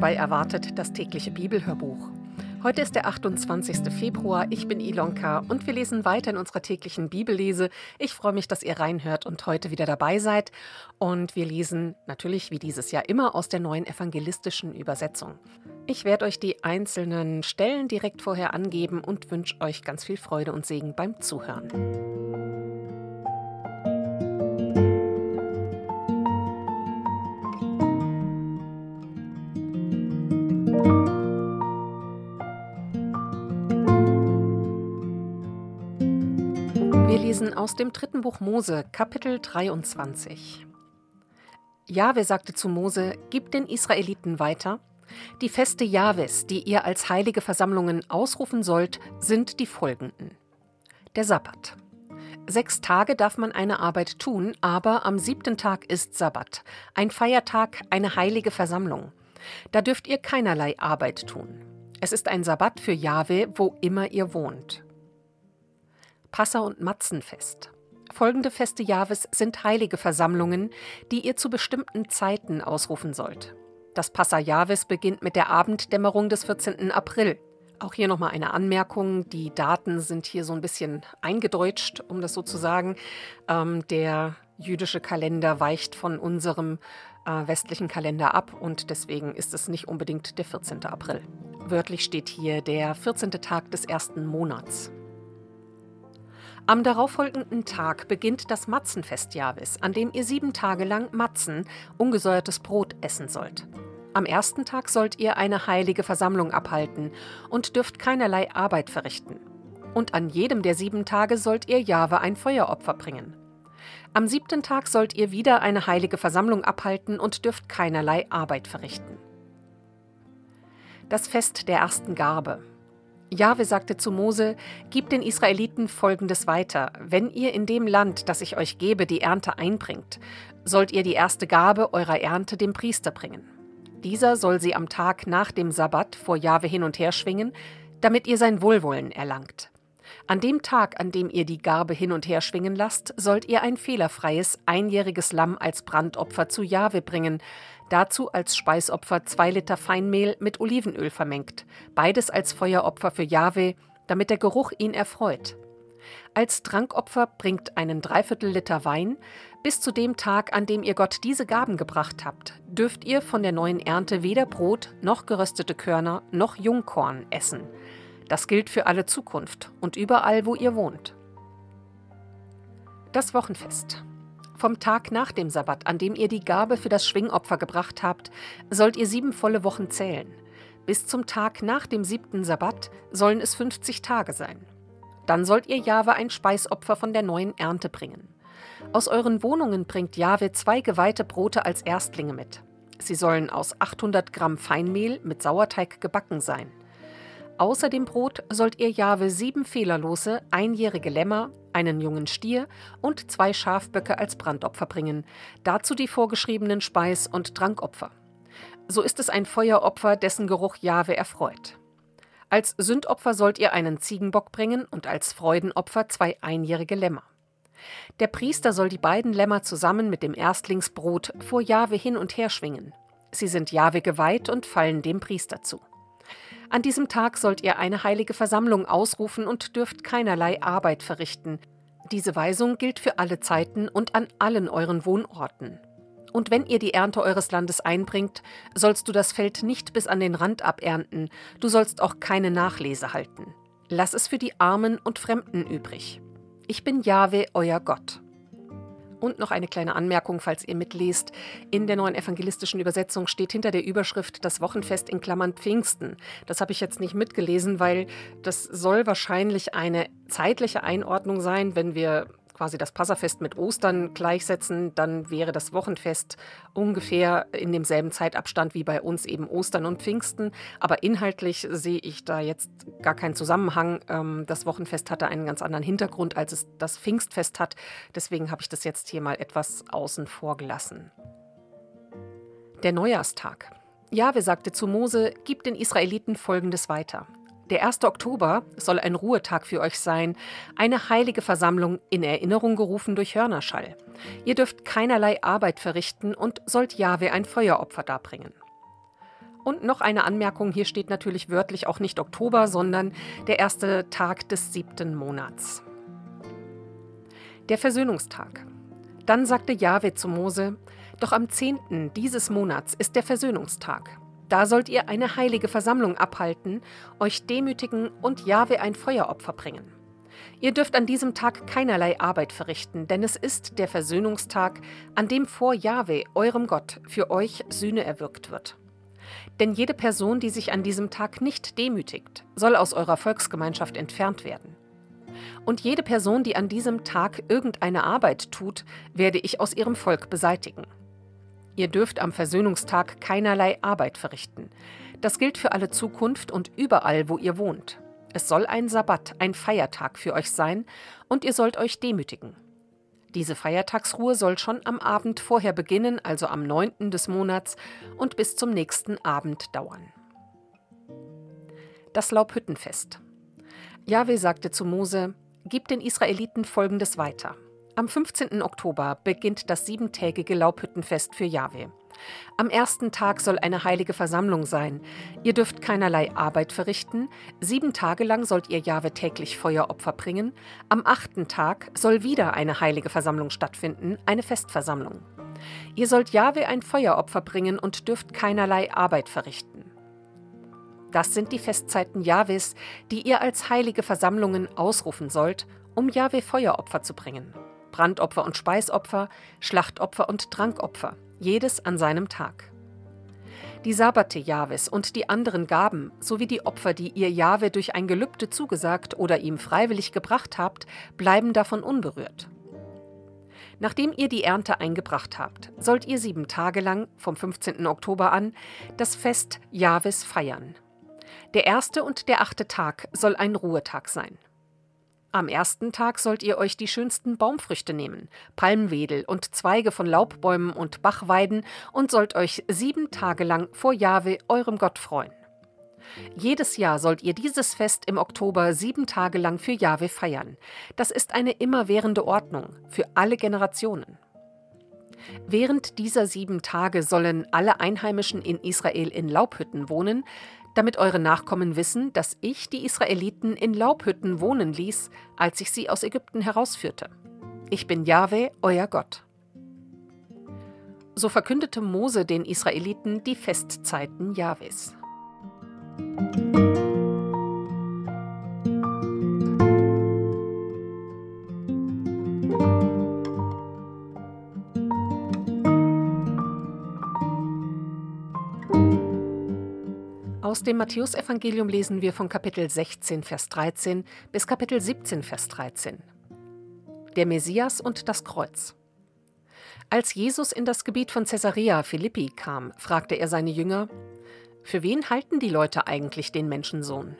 bei Erwartet das tägliche Bibelhörbuch. Heute ist der 28. Februar, ich bin Ilonka und wir lesen weiter in unserer täglichen Bibellese. Ich freue mich, dass ihr reinhört und heute wieder dabei seid. Und wir lesen natürlich wie dieses Jahr immer aus der neuen evangelistischen Übersetzung. Ich werde euch die einzelnen Stellen direkt vorher angeben und wünsche euch ganz viel Freude und Segen beim Zuhören. Aus dem dritten Buch Mose, Kapitel 23. Jahwe sagte zu Mose: Gib den Israeliten weiter. Die Feste Jahwes, die ihr als heilige Versammlungen ausrufen sollt, sind die folgenden: Der Sabbat. Sechs Tage darf man eine Arbeit tun, aber am siebten Tag ist Sabbat, ein Feiertag, eine heilige Versammlung. Da dürft ihr keinerlei Arbeit tun. Es ist ein Sabbat für Jahwe, wo immer ihr wohnt. Passa- und Matzenfest. Folgende Feste Jahres sind heilige Versammlungen, die ihr zu bestimmten Zeiten ausrufen sollt. Das Passa Jahres beginnt mit der Abenddämmerung des 14. April. Auch hier nochmal eine Anmerkung. Die Daten sind hier so ein bisschen eingedeutscht, um das so zu sagen. Ähm, der jüdische Kalender weicht von unserem äh, westlichen Kalender ab und deswegen ist es nicht unbedingt der 14. April. Wörtlich steht hier der 14. Tag des ersten Monats. Am darauffolgenden Tag beginnt das Matzenfest Jahwes, an dem ihr sieben Tage lang Matzen, ungesäuertes Brot, essen sollt. Am ersten Tag sollt ihr eine heilige Versammlung abhalten und dürft keinerlei Arbeit verrichten. Und an jedem der sieben Tage sollt ihr Jahwe ein Feueropfer bringen. Am siebten Tag sollt ihr wieder eine heilige Versammlung abhalten und dürft keinerlei Arbeit verrichten. Das Fest der ersten Garbe. Jahwe sagte zu Mose: Gib den Israeliten folgendes weiter: Wenn ihr in dem Land, das ich euch gebe, die Ernte einbringt, sollt ihr die erste Gabe eurer Ernte dem Priester bringen. Dieser soll sie am Tag nach dem Sabbat vor Jahwe hin und her schwingen, damit ihr sein Wohlwollen erlangt. An dem Tag, an dem ihr die Garbe hin und her schwingen lasst, sollt ihr ein fehlerfreies, einjähriges Lamm als Brandopfer zu Jahwe bringen, Dazu als Speisopfer zwei Liter Feinmehl mit Olivenöl vermengt, beides als Feueropfer für Jahwe, damit der Geruch ihn erfreut. Als Trankopfer bringt einen Dreiviertel Liter Wein. Bis zu dem Tag, an dem ihr Gott diese Gaben gebracht habt, dürft ihr von der neuen Ernte weder Brot noch geröstete Körner noch Jungkorn essen. Das gilt für alle Zukunft und überall, wo ihr wohnt. Das Wochenfest. Vom Tag nach dem Sabbat, an dem ihr die Gabe für das Schwingopfer gebracht habt, sollt ihr sieben volle Wochen zählen. Bis zum Tag nach dem siebten Sabbat sollen es 50 Tage sein. Dann sollt ihr Jahwe ein Speisopfer von der neuen Ernte bringen. Aus euren Wohnungen bringt Jahwe zwei geweihte Brote als Erstlinge mit. Sie sollen aus 800 Gramm Feinmehl mit Sauerteig gebacken sein. Außer dem Brot sollt ihr Jahwe sieben fehlerlose, einjährige Lämmer, einen jungen Stier und zwei Schafböcke als Brandopfer bringen, dazu die vorgeschriebenen Speis- und Trankopfer. So ist es ein Feueropfer, dessen Geruch Jahwe erfreut. Als Sündopfer sollt ihr einen Ziegenbock bringen und als Freudenopfer zwei einjährige Lämmer. Der Priester soll die beiden Lämmer zusammen mit dem Erstlingsbrot vor Jahwe hin und her schwingen. Sie sind Jahwe geweiht und fallen dem Priester zu. An diesem Tag sollt ihr eine heilige Versammlung ausrufen und dürft keinerlei Arbeit verrichten. Diese Weisung gilt für alle Zeiten und an allen euren Wohnorten. Und wenn ihr die Ernte eures Landes einbringt, sollst du das Feld nicht bis an den Rand abernten, du sollst auch keine Nachlese halten. Lass es für die Armen und Fremden übrig. Ich bin Jahwe, euer Gott. Und noch eine kleine Anmerkung, falls ihr mitlest. In der neuen evangelistischen Übersetzung steht hinter der Überschrift das Wochenfest in Klammern Pfingsten. Das habe ich jetzt nicht mitgelesen, weil das soll wahrscheinlich eine zeitliche Einordnung sein, wenn wir quasi das Passafest mit Ostern gleichsetzen, dann wäre das Wochenfest ungefähr in demselben Zeitabstand wie bei uns eben Ostern und Pfingsten. Aber inhaltlich sehe ich da jetzt gar keinen Zusammenhang. Ähm, das Wochenfest hatte einen ganz anderen Hintergrund, als es das Pfingstfest hat. Deswegen habe ich das jetzt hier mal etwas außen vor gelassen. Der Neujahrstag. Jahwe sagte zu Mose, gib den Israeliten Folgendes weiter. Der 1. Oktober soll ein Ruhetag für euch sein, eine heilige Versammlung in Erinnerung gerufen durch Hörnerschall. Ihr dürft keinerlei Arbeit verrichten und sollt Jahwe ein Feueropfer darbringen. Und noch eine Anmerkung, hier steht natürlich wörtlich auch nicht Oktober, sondern der erste Tag des siebten Monats. Der Versöhnungstag. Dann sagte Jahwe zu Mose, doch am zehnten dieses Monats ist der Versöhnungstag. Da sollt ihr eine heilige Versammlung abhalten, euch demütigen und Jahwe ein Feueropfer bringen. Ihr dürft an diesem Tag keinerlei Arbeit verrichten, denn es ist der Versöhnungstag, an dem vor Jahwe, eurem Gott, für euch Sühne erwirkt wird. Denn jede Person, die sich an diesem Tag nicht demütigt, soll aus eurer Volksgemeinschaft entfernt werden. Und jede Person, die an diesem Tag irgendeine Arbeit tut, werde ich aus ihrem Volk beseitigen. Ihr dürft am Versöhnungstag keinerlei Arbeit verrichten. Das gilt für alle Zukunft und überall, wo ihr wohnt. Es soll ein Sabbat, ein Feiertag für euch sein, und ihr sollt euch demütigen. Diese Feiertagsruhe soll schon am Abend vorher beginnen, also am 9. des Monats, und bis zum nächsten Abend dauern. Das Laubhüttenfest. Jahwe sagte zu Mose: Gib den Israeliten folgendes weiter. Am 15. Oktober beginnt das siebentägige Laubhüttenfest für Jahwe. Am ersten Tag soll eine heilige Versammlung sein. Ihr dürft keinerlei Arbeit verrichten. Sieben Tage lang sollt ihr Jahwe täglich Feueropfer bringen. Am achten Tag soll wieder eine heilige Versammlung stattfinden, eine Festversammlung. Ihr sollt Jahwe ein Feueropfer bringen und dürft keinerlei Arbeit verrichten. Das sind die Festzeiten Jahwes, die ihr als heilige Versammlungen ausrufen sollt, um Jahwe Feueropfer zu bringen. Brandopfer und Speisopfer, Schlachtopfer und Trankopfer jedes an seinem Tag. Die Sabbate Jahwes und die anderen Gaben sowie die Opfer, die ihr Jahwe durch ein Gelübde zugesagt oder ihm freiwillig gebracht habt, bleiben davon unberührt. Nachdem ihr die Ernte eingebracht habt, sollt ihr sieben Tage lang, vom 15. Oktober an, das Fest Jahwes feiern. Der erste und der achte Tag soll ein Ruhetag sein. Am ersten Tag sollt ihr euch die schönsten Baumfrüchte nehmen, Palmwedel und Zweige von Laubbäumen und Bachweiden und sollt euch sieben Tage lang vor Jahwe, eurem Gott, freuen. Jedes Jahr sollt ihr dieses Fest im Oktober sieben Tage lang für Jahwe feiern. Das ist eine immerwährende Ordnung für alle Generationen. Während dieser sieben Tage sollen alle Einheimischen in Israel in Laubhütten wohnen, damit eure Nachkommen wissen, dass ich die Israeliten in Laubhütten wohnen ließ, als ich sie aus Ägypten herausführte. Ich bin Jahwe, euer Gott. So verkündete Mose den Israeliten die Festzeiten Jahwes. Aus dem Matthäusevangelium lesen wir von Kapitel 16, Vers 13 bis Kapitel 17, Vers 13. Der Messias und das Kreuz. Als Jesus in das Gebiet von Caesarea Philippi kam, fragte er seine Jünger: Für wen halten die Leute eigentlich den Menschensohn?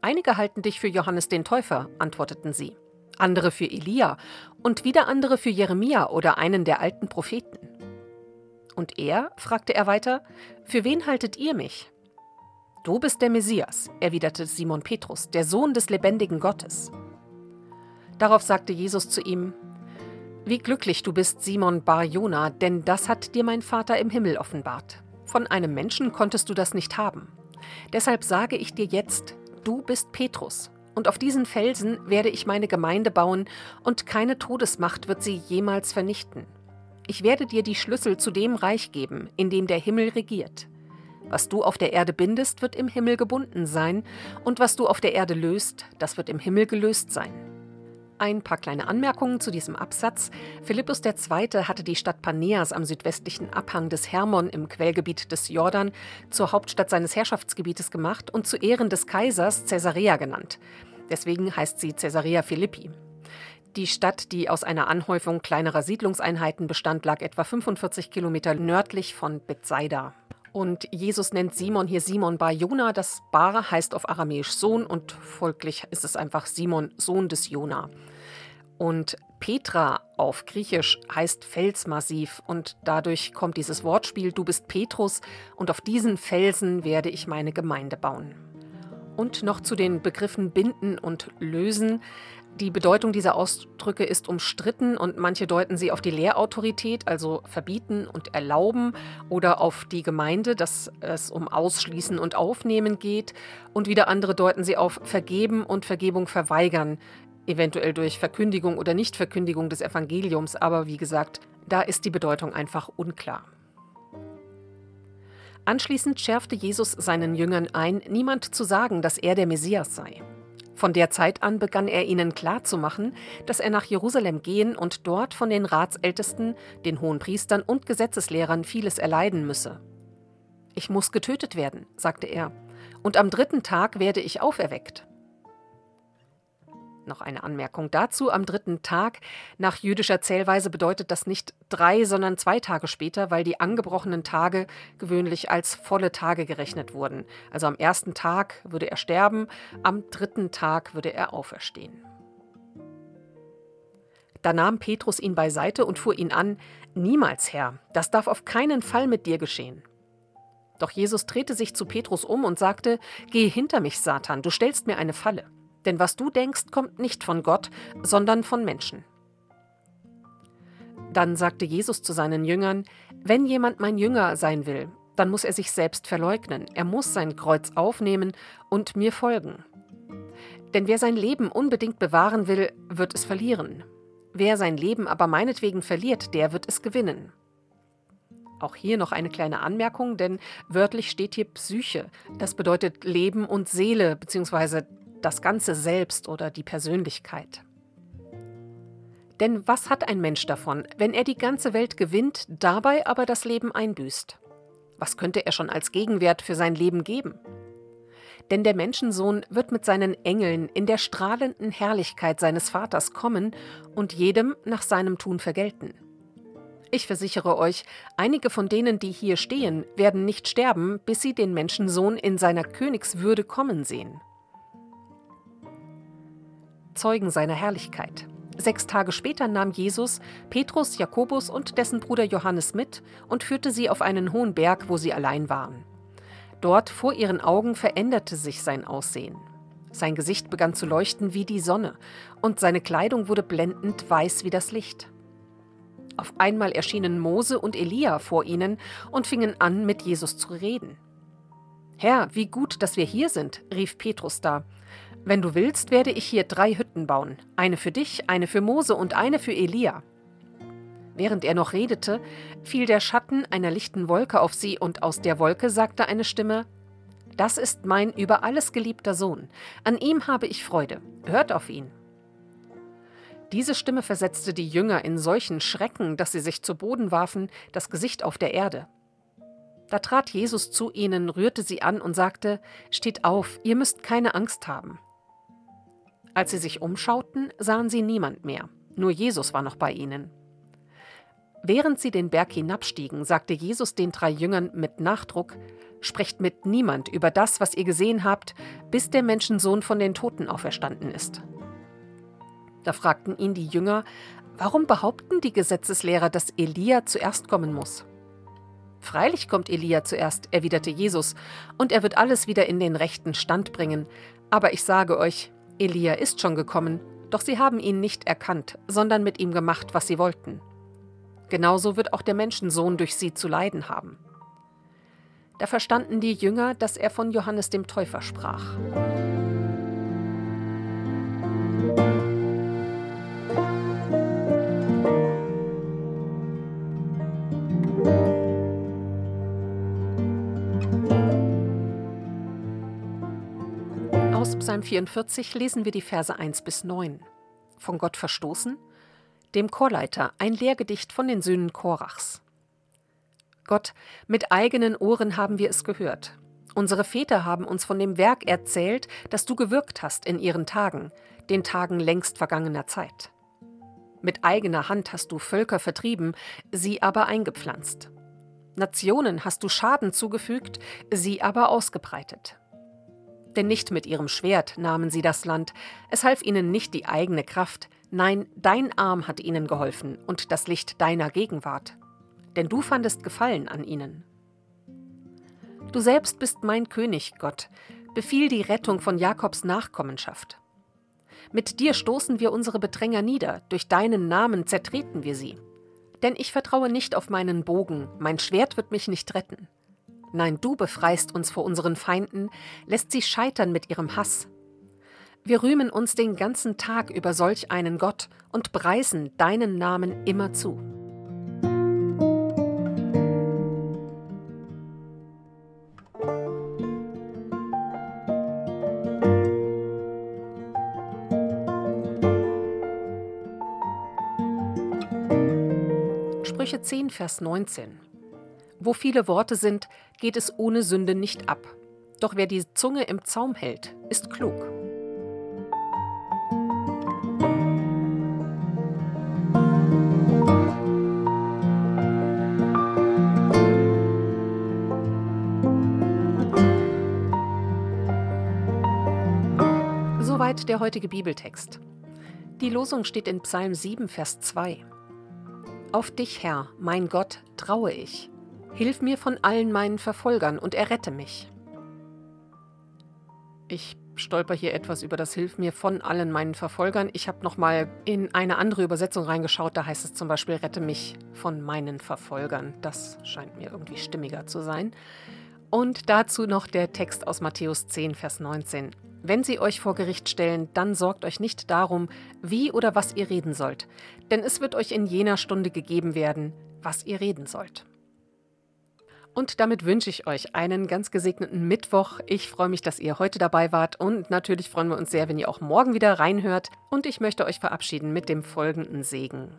Einige halten dich für Johannes den Täufer, antworteten sie, andere für Elia und wieder andere für Jeremia oder einen der alten Propheten. Und er, fragte er weiter, für wen haltet ihr mich? Du bist der Messias, erwiderte Simon Petrus, der Sohn des lebendigen Gottes. Darauf sagte Jesus zu ihm, Wie glücklich du bist, Simon Bar Jona, denn das hat dir mein Vater im Himmel offenbart. Von einem Menschen konntest du das nicht haben. Deshalb sage ich dir jetzt, du bist Petrus, und auf diesen Felsen werde ich meine Gemeinde bauen, und keine Todesmacht wird sie jemals vernichten. Ich werde dir die Schlüssel zu dem Reich geben, in dem der Himmel regiert. Was du auf der Erde bindest, wird im Himmel gebunden sein, und was du auf der Erde löst, das wird im Himmel gelöst sein. Ein paar kleine Anmerkungen zu diesem Absatz. Philippus II. hatte die Stadt Paneas am südwestlichen Abhang des Hermon im Quellgebiet des Jordan zur Hauptstadt seines Herrschaftsgebietes gemacht und zu Ehren des Kaisers Caesarea genannt. Deswegen heißt sie Caesarea Philippi. Die Stadt, die aus einer Anhäufung kleinerer Siedlungseinheiten bestand, lag etwa 45 Kilometer nördlich von Bethsaida. Und Jesus nennt Simon hier Simon Bar Jona. Das Bar heißt auf Aramäisch Sohn und folglich ist es einfach Simon, Sohn des Jona. Und Petra auf Griechisch heißt Felsmassiv und dadurch kommt dieses Wortspiel, du bist Petrus und auf diesen Felsen werde ich meine Gemeinde bauen. Und noch zu den Begriffen binden und lösen. Die Bedeutung dieser Ausdrücke ist umstritten und manche deuten sie auf die Lehrautorität, also verbieten und erlauben, oder auf die Gemeinde, dass es um Ausschließen und Aufnehmen geht, und wieder andere deuten sie auf Vergeben und Vergebung verweigern, eventuell durch Verkündigung oder Nichtverkündigung des Evangeliums, aber wie gesagt, da ist die Bedeutung einfach unklar. Anschließend schärfte Jesus seinen Jüngern ein, niemand zu sagen, dass er der Messias sei. Von der Zeit an begann er ihnen klarzumachen, dass er nach Jerusalem gehen und dort von den Ratsältesten, den Hohenpriestern und Gesetzeslehrern vieles erleiden müsse. Ich muss getötet werden, sagte er, und am dritten Tag werde ich auferweckt. Noch eine Anmerkung dazu. Am dritten Tag nach jüdischer Zählweise bedeutet das nicht drei, sondern zwei Tage später, weil die angebrochenen Tage gewöhnlich als volle Tage gerechnet wurden. Also am ersten Tag würde er sterben, am dritten Tag würde er auferstehen. Da nahm Petrus ihn beiseite und fuhr ihn an: Niemals, Herr, das darf auf keinen Fall mit dir geschehen. Doch Jesus drehte sich zu Petrus um und sagte: Geh hinter mich, Satan, du stellst mir eine Falle. Denn was du denkst, kommt nicht von Gott, sondern von Menschen. Dann sagte Jesus zu seinen Jüngern, wenn jemand mein Jünger sein will, dann muss er sich selbst verleugnen, er muss sein Kreuz aufnehmen und mir folgen. Denn wer sein Leben unbedingt bewahren will, wird es verlieren. Wer sein Leben aber meinetwegen verliert, der wird es gewinnen. Auch hier noch eine kleine Anmerkung, denn wörtlich steht hier Psyche. Das bedeutet Leben und Seele bzw das ganze Selbst oder die Persönlichkeit. Denn was hat ein Mensch davon, wenn er die ganze Welt gewinnt, dabei aber das Leben einbüßt? Was könnte er schon als Gegenwert für sein Leben geben? Denn der Menschensohn wird mit seinen Engeln in der strahlenden Herrlichkeit seines Vaters kommen und jedem nach seinem Tun vergelten. Ich versichere euch, einige von denen, die hier stehen, werden nicht sterben, bis sie den Menschensohn in seiner Königswürde kommen sehen. Zeugen seiner Herrlichkeit. Sechs Tage später nahm Jesus Petrus, Jakobus und dessen Bruder Johannes mit und führte sie auf einen hohen Berg, wo sie allein waren. Dort vor ihren Augen veränderte sich sein Aussehen. Sein Gesicht begann zu leuchten wie die Sonne, und seine Kleidung wurde blendend weiß wie das Licht. Auf einmal erschienen Mose und Elia vor ihnen und fingen an, mit Jesus zu reden. Herr, wie gut, dass wir hier sind, rief Petrus da. Wenn du willst, werde ich hier drei Hütten bauen, eine für dich, eine für Mose und eine für Elia. Während er noch redete, fiel der Schatten einer lichten Wolke auf sie, und aus der Wolke sagte eine Stimme Das ist mein über alles geliebter Sohn, an ihm habe ich Freude, hört auf ihn. Diese Stimme versetzte die Jünger in solchen Schrecken, dass sie sich zu Boden warfen, das Gesicht auf der Erde. Da trat Jesus zu ihnen, rührte sie an und sagte Steht auf, ihr müsst keine Angst haben. Als sie sich umschauten, sahen sie niemand mehr, nur Jesus war noch bei ihnen. Während sie den Berg hinabstiegen, sagte Jesus den drei Jüngern mit Nachdruck, Sprecht mit niemand über das, was ihr gesehen habt, bis der Menschensohn von den Toten auferstanden ist. Da fragten ihn die Jünger, warum behaupten die Gesetzeslehrer, dass Elia zuerst kommen muss? Freilich kommt Elia zuerst, erwiderte Jesus, und er wird alles wieder in den rechten Stand bringen. Aber ich sage euch, Elia ist schon gekommen, doch sie haben ihn nicht erkannt, sondern mit ihm gemacht, was sie wollten. Genauso wird auch der Menschensohn durch sie zu leiden haben. Da verstanden die Jünger, dass er von Johannes dem Täufer sprach. Psalm 44 lesen wir die Verse 1 bis 9. Von Gott verstoßen? Dem Chorleiter ein Lehrgedicht von den Söhnen Korachs. Gott, mit eigenen Ohren haben wir es gehört. Unsere Väter haben uns von dem Werk erzählt, das du gewirkt hast in ihren Tagen, den Tagen längst vergangener Zeit. Mit eigener Hand hast du Völker vertrieben, sie aber eingepflanzt. Nationen hast du Schaden zugefügt, sie aber ausgebreitet denn nicht mit ihrem Schwert nahmen sie das Land, es half ihnen nicht die eigene Kraft, nein, dein Arm hat ihnen geholfen und das Licht deiner Gegenwart. Denn du fandest Gefallen an ihnen. Du selbst bist mein König, Gott, befiehl die Rettung von Jakobs Nachkommenschaft. Mit dir stoßen wir unsere Bedränger nieder, durch deinen Namen zertreten wir sie. Denn ich vertraue nicht auf meinen Bogen, mein Schwert wird mich nicht retten. Nein, du befreist uns vor unseren Feinden, lässt sie scheitern mit ihrem Hass. Wir rühmen uns den ganzen Tag über solch einen Gott und preisen deinen Namen immer zu. Sprüche 10, Vers 19. Wo viele Worte sind, geht es ohne Sünde nicht ab. Doch wer die Zunge im Zaum hält, ist klug. Soweit der heutige Bibeltext. Die Losung steht in Psalm 7, Vers 2. Auf dich, Herr, mein Gott, traue ich. Hilf mir von allen meinen Verfolgern und errette mich. Ich stolper hier etwas über das Hilf mir von allen meinen Verfolgern. Ich habe nochmal in eine andere Übersetzung reingeschaut, da heißt es zum Beispiel Rette mich von meinen Verfolgern. Das scheint mir irgendwie stimmiger zu sein. Und dazu noch der Text aus Matthäus 10, Vers 19. Wenn sie euch vor Gericht stellen, dann sorgt euch nicht darum, wie oder was ihr reden sollt, denn es wird euch in jener Stunde gegeben werden, was ihr reden sollt. Und damit wünsche ich euch einen ganz gesegneten Mittwoch. Ich freue mich, dass ihr heute dabei wart und natürlich freuen wir uns sehr, wenn ihr auch morgen wieder reinhört. Und ich möchte euch verabschieden mit dem folgenden Segen.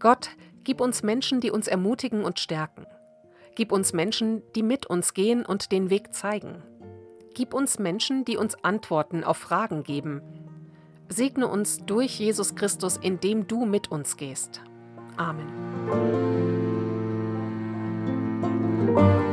Gott, gib uns Menschen, die uns ermutigen und stärken. Gib uns Menschen, die mit uns gehen und den Weg zeigen. Gib uns Menschen, die uns Antworten auf Fragen geben. Segne uns durch Jesus Christus, indem du mit uns gehst. Amen. Thank you.